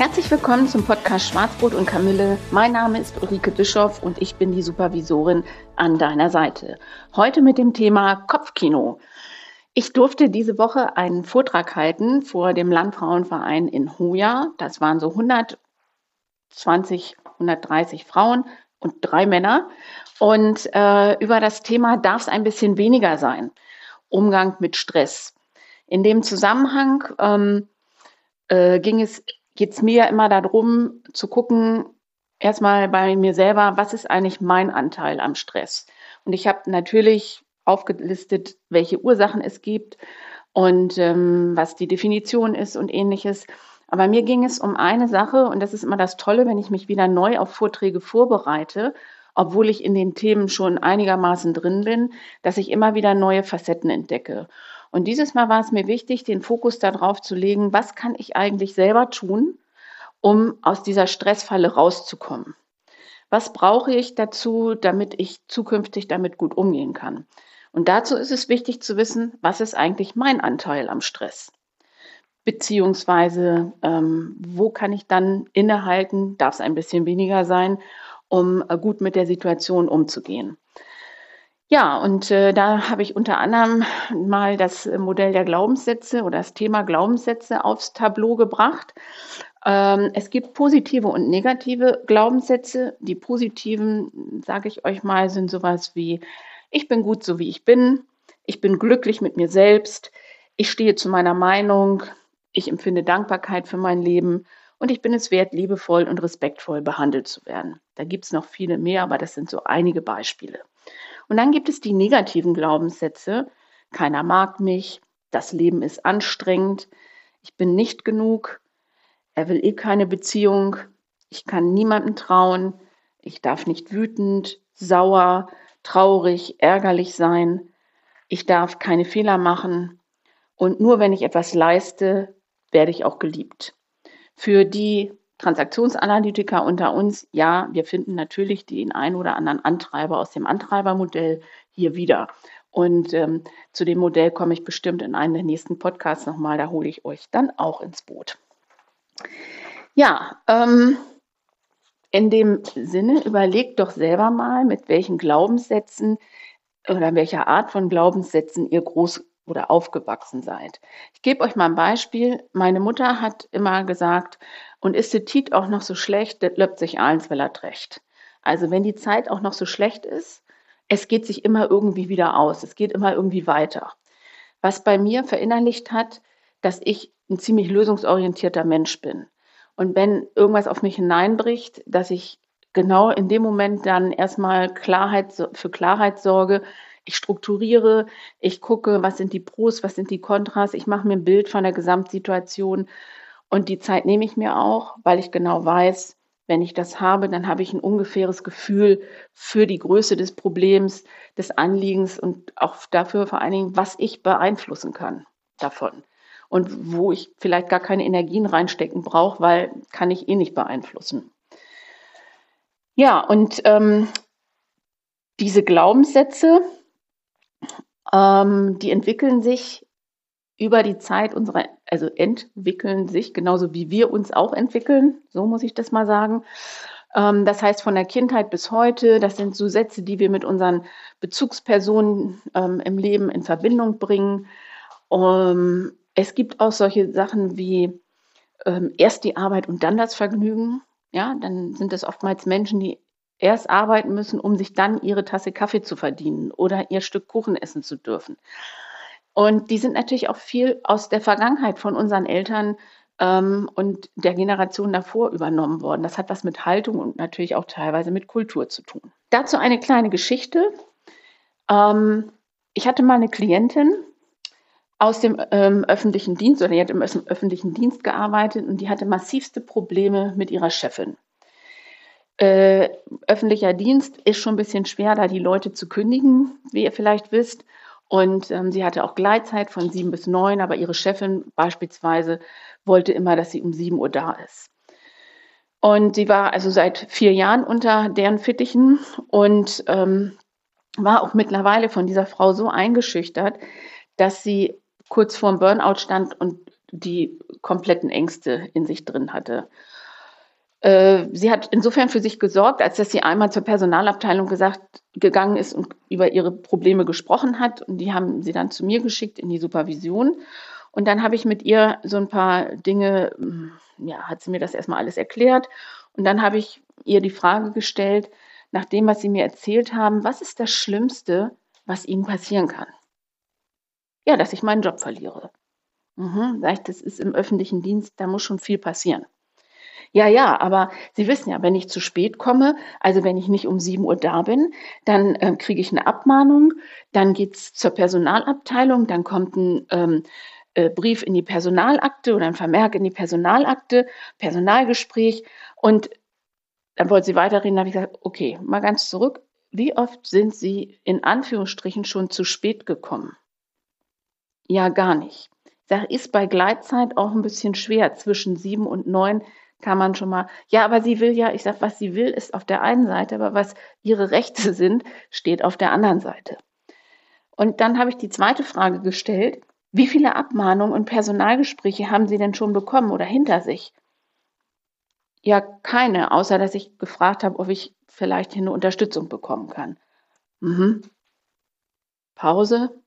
Herzlich willkommen zum Podcast Schwarzbrot und Kamille. Mein Name ist Ulrike Bischoff und ich bin die Supervisorin an deiner Seite. Heute mit dem Thema Kopfkino. Ich durfte diese Woche einen Vortrag halten vor dem Landfrauenverein in Hoya. Das waren so 120, 130 Frauen und drei Männer. Und äh, über das Thema darf es ein bisschen weniger sein. Umgang mit Stress. In dem Zusammenhang ähm, äh, ging es geht es mir immer darum zu gucken, erstmal bei mir selber, was ist eigentlich mein Anteil am Stress? Und ich habe natürlich aufgelistet, welche Ursachen es gibt und ähm, was die Definition ist und ähnliches. Aber mir ging es um eine Sache und das ist immer das Tolle, wenn ich mich wieder neu auf Vorträge vorbereite, obwohl ich in den Themen schon einigermaßen drin bin, dass ich immer wieder neue Facetten entdecke. Und dieses Mal war es mir wichtig, den Fokus darauf zu legen, was kann ich eigentlich selber tun, um aus dieser Stressfalle rauszukommen. Was brauche ich dazu, damit ich zukünftig damit gut umgehen kann? Und dazu ist es wichtig zu wissen, was ist eigentlich mein Anteil am Stress? Beziehungsweise, ähm, wo kann ich dann innehalten, darf es ein bisschen weniger sein, um äh, gut mit der Situation umzugehen. Ja, und äh, da habe ich unter anderem mal das Modell der Glaubenssätze oder das Thema Glaubenssätze aufs Tableau gebracht. Ähm, es gibt positive und negative Glaubenssätze. Die positiven, sage ich euch mal, sind sowas wie, ich bin gut so wie ich bin, ich bin glücklich mit mir selbst, ich stehe zu meiner Meinung, ich empfinde Dankbarkeit für mein Leben und ich bin es wert, liebevoll und respektvoll behandelt zu werden. Da gibt es noch viele mehr, aber das sind so einige Beispiele. Und dann gibt es die negativen Glaubenssätze. Keiner mag mich, das Leben ist anstrengend, ich bin nicht genug, er will eh keine Beziehung, ich kann niemandem trauen, ich darf nicht wütend, sauer, traurig, ärgerlich sein, ich darf keine Fehler machen und nur wenn ich etwas leiste, werde ich auch geliebt. Für die Transaktionsanalytiker unter uns, ja, wir finden natürlich den ein oder anderen Antreiber aus dem Antreibermodell hier wieder. Und ähm, zu dem Modell komme ich bestimmt in einem der nächsten Podcasts nochmal, da hole ich euch dann auch ins Boot. Ja, ähm, in dem Sinne, überlegt doch selber mal, mit welchen Glaubenssätzen oder welcher Art von Glaubenssätzen ihr groß oder aufgewachsen seid. Ich gebe euch mal ein Beispiel. Meine Mutter hat immer gesagt, und ist die Tit auch noch so schlecht, das löppt sich eins, weil er recht. Also wenn die Zeit auch noch so schlecht ist, es geht sich immer irgendwie wieder aus. Es geht immer irgendwie weiter. Was bei mir verinnerlicht hat, dass ich ein ziemlich lösungsorientierter Mensch bin. Und wenn irgendwas auf mich hineinbricht, dass ich genau in dem Moment dann erstmal Klarheit, für Klarheit sorge, ich strukturiere, ich gucke, was sind die Pros, was sind die Kontras, ich mache mir ein Bild von der Gesamtsituation und die Zeit nehme ich mir auch, weil ich genau weiß, wenn ich das habe, dann habe ich ein ungefähres Gefühl für die Größe des Problems, des Anliegens und auch dafür vor allen Dingen, was ich beeinflussen kann davon. Und wo ich vielleicht gar keine Energien reinstecken brauche, weil kann ich eh nicht beeinflussen. Ja, und ähm, diese Glaubenssätze, ähm, die entwickeln sich über die Zeit unserer, also entwickeln sich, genauso wie wir uns auch entwickeln, so muss ich das mal sagen. Ähm, das heißt, von der Kindheit bis heute, das sind so Sätze, die wir mit unseren Bezugspersonen ähm, im Leben in Verbindung bringen. Um, es gibt auch solche Sachen wie ähm, erst die Arbeit und dann das Vergnügen. Ja, dann sind es oftmals Menschen, die erst arbeiten müssen, um sich dann ihre Tasse Kaffee zu verdienen oder ihr Stück Kuchen essen zu dürfen. Und die sind natürlich auch viel aus der Vergangenheit von unseren Eltern ähm, und der Generation davor übernommen worden. Das hat was mit Haltung und natürlich auch teilweise mit Kultur zu tun. Dazu eine kleine Geschichte. Ähm, ich hatte mal eine Klientin aus dem ähm, öffentlichen Dienst oder die hat im öffentlichen Dienst gearbeitet und die hatte massivste Probleme mit ihrer Chefin. Äh, öffentlicher Dienst ist schon ein bisschen schwer, da die Leute zu kündigen, wie ihr vielleicht wisst. Und ähm, sie hatte auch Gleitzeit von sieben bis neun, aber ihre Chefin beispielsweise wollte immer, dass sie um sieben Uhr da ist. Und sie war also seit vier Jahren unter deren Fittichen und ähm, war auch mittlerweile von dieser Frau so eingeschüchtert, dass sie kurz vorm Burnout stand und die kompletten Ängste in sich drin hatte. Äh, sie hat insofern für sich gesorgt, als dass sie einmal zur Personalabteilung gesagt, gegangen ist und über ihre Probleme gesprochen hat. Und die haben sie dann zu mir geschickt in die Supervision. Und dann habe ich mit ihr so ein paar Dinge, hm, ja, hat sie mir das erstmal alles erklärt. Und dann habe ich ihr die Frage gestellt, nach dem, was sie mir erzählt haben, was ist das Schlimmste, was ihnen passieren kann? Ja, dass ich meinen Job verliere. Mhm, sag ich, das ist im öffentlichen Dienst, da muss schon viel passieren. Ja, ja, aber Sie wissen ja, wenn ich zu spät komme, also wenn ich nicht um 7 Uhr da bin, dann äh, kriege ich eine Abmahnung, dann geht's zur Personalabteilung, dann kommt ein ähm, äh, Brief in die Personalakte oder ein Vermerk in die Personalakte, Personalgespräch und dann wollte sie weiterreden, da habe ich gesagt, okay, mal ganz zurück. Wie oft sind Sie in Anführungsstrichen schon zu spät gekommen? Ja, gar nicht. Ich sage, ist bei Gleitzeit auch ein bisschen schwer. Zwischen sieben und neun kann man schon mal, ja, aber sie will ja, ich sage, was sie will, ist auf der einen Seite, aber was ihre Rechte sind, steht auf der anderen Seite. Und dann habe ich die zweite Frage gestellt, wie viele Abmahnungen und Personalgespräche haben Sie denn schon bekommen oder hinter sich? Ja, keine, außer dass ich gefragt habe, ob ich vielleicht hier eine Unterstützung bekommen kann. Mhm. Pause.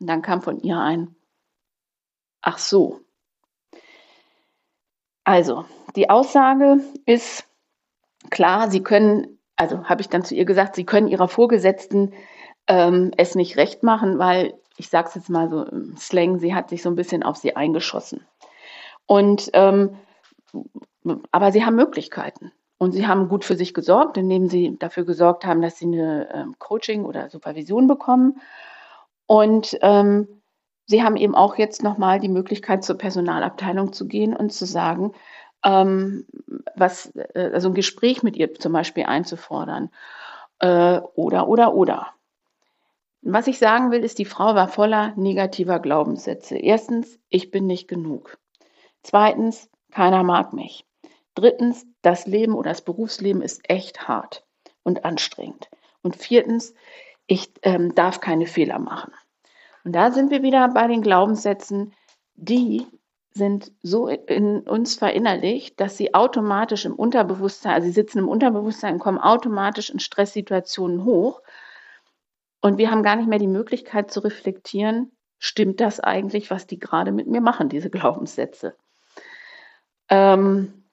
Und dann kam von ihr ein, ach so. Also, die Aussage ist klar, Sie können, also habe ich dann zu ihr gesagt, Sie können Ihrer Vorgesetzten ähm, es nicht recht machen, weil, ich sage es jetzt mal so im Slang, sie hat sich so ein bisschen auf sie eingeschossen. Und ähm, aber sie haben Möglichkeiten. Und sie haben gut für sich gesorgt, indem sie dafür gesorgt haben, dass sie eine ähm, Coaching oder Supervision bekommen. Und ähm, sie haben eben auch jetzt nochmal die Möglichkeit, zur Personalabteilung zu gehen und zu sagen, ähm, was, äh, also ein Gespräch mit ihr zum Beispiel einzufordern. Äh, oder, oder, oder. Was ich sagen will, ist, die Frau war voller negativer Glaubenssätze. Erstens, ich bin nicht genug. Zweitens, keiner mag mich. Drittens, das Leben oder das Berufsleben ist echt hart und anstrengend. Und viertens, ich ähm, darf keine Fehler machen. Und da sind wir wieder bei den Glaubenssätzen, die sind so in uns verinnerlicht, dass sie automatisch im Unterbewusstsein, also sie sitzen im Unterbewusstsein und kommen automatisch in Stresssituationen hoch. Und wir haben gar nicht mehr die Möglichkeit zu reflektieren, stimmt das eigentlich, was die gerade mit mir machen, diese Glaubenssätze. Ähm,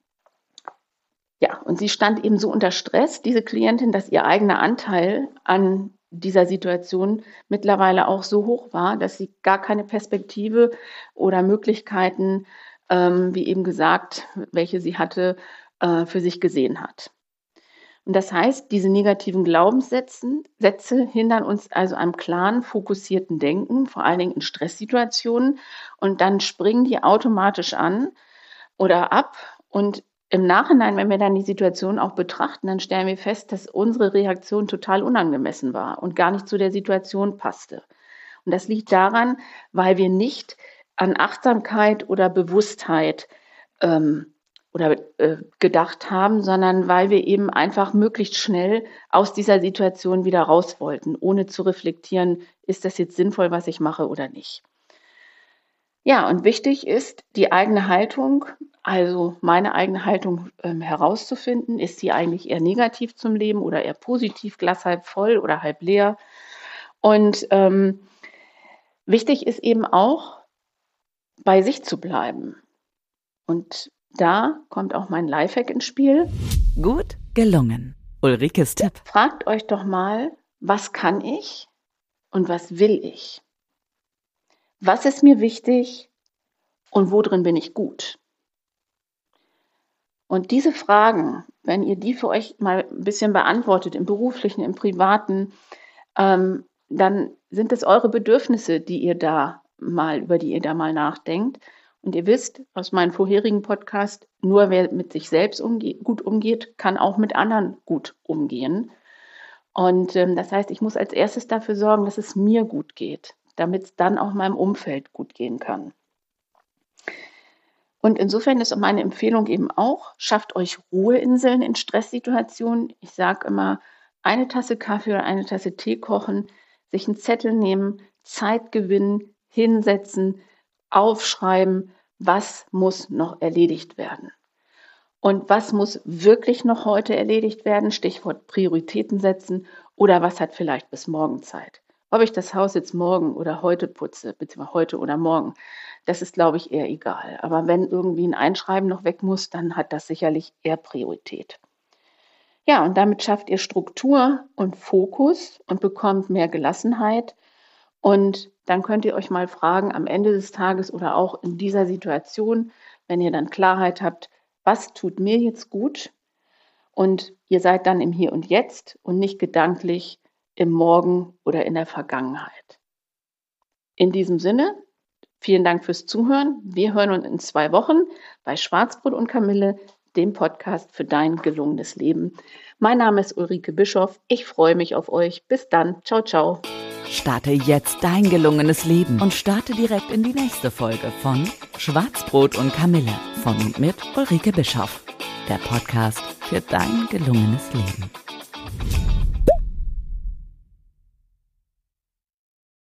ja, und sie stand eben so unter Stress, diese Klientin, dass ihr eigener Anteil an dieser Situation mittlerweile auch so hoch war, dass sie gar keine Perspektive oder Möglichkeiten, ähm, wie eben gesagt, welche sie hatte, äh, für sich gesehen hat. Und das heißt, diese negativen Glaubenssätze Sätze hindern uns also am klaren, fokussierten Denken, vor allen Dingen in Stresssituationen. Und dann springen die automatisch an oder ab und im Nachhinein, wenn wir dann die Situation auch betrachten, dann stellen wir fest, dass unsere Reaktion total unangemessen war und gar nicht zu der Situation passte. Und das liegt daran, weil wir nicht an Achtsamkeit oder Bewusstheit ähm, oder äh, gedacht haben, sondern weil wir eben einfach möglichst schnell aus dieser Situation wieder raus wollten, ohne zu reflektieren, ist das jetzt sinnvoll, was ich mache oder nicht. Ja, und wichtig ist die eigene Haltung, also meine eigene Haltung ähm, herauszufinden. Ist sie eigentlich eher negativ zum Leben oder eher positiv, Glas halb voll oder halb leer? Und ähm, wichtig ist eben auch, bei sich zu bleiben. Und da kommt auch mein Lifehack ins Spiel. Gut gelungen. Ulrikes Tipp. Fragt euch doch mal, was kann ich und was will ich? Was ist mir wichtig und worin bin ich gut? Und diese Fragen, wenn ihr die für euch mal ein bisschen beantwortet, im beruflichen, im privaten, ähm, dann sind es eure Bedürfnisse, die ihr da mal, über die ihr da mal nachdenkt. Und ihr wisst aus meinem vorherigen Podcast, nur wer mit sich selbst umge gut umgeht, kann auch mit anderen gut umgehen. Und ähm, das heißt, ich muss als erstes dafür sorgen, dass es mir gut geht, damit es dann auch meinem Umfeld gut gehen kann. Und insofern ist meine Empfehlung eben auch, schafft euch Ruheinseln in Stresssituationen. Ich sage immer, eine Tasse Kaffee oder eine Tasse Tee kochen, sich einen Zettel nehmen, Zeit gewinnen, hinsetzen, aufschreiben, was muss noch erledigt werden. Und was muss wirklich noch heute erledigt werden? Stichwort Prioritäten setzen. Oder was hat vielleicht bis morgen Zeit? Ob ich das Haus jetzt morgen oder heute putze, beziehungsweise heute oder morgen, das ist, glaube ich, eher egal. Aber wenn irgendwie ein Einschreiben noch weg muss, dann hat das sicherlich eher Priorität. Ja, und damit schafft ihr Struktur und Fokus und bekommt mehr Gelassenheit. Und dann könnt ihr euch mal fragen am Ende des Tages oder auch in dieser Situation, wenn ihr dann Klarheit habt, was tut mir jetzt gut? Und ihr seid dann im Hier und Jetzt und nicht gedanklich im Morgen oder in der Vergangenheit. In diesem Sinne, vielen Dank fürs Zuhören. Wir hören uns in zwei Wochen bei Schwarzbrot und Kamille, dem Podcast für dein gelungenes Leben. Mein Name ist Ulrike Bischoff. Ich freue mich auf euch. Bis dann. Ciao, ciao. Starte jetzt dein gelungenes Leben und starte direkt in die nächste Folge von Schwarzbrot und Kamille von und mit Ulrike Bischoff. Der Podcast für dein gelungenes Leben.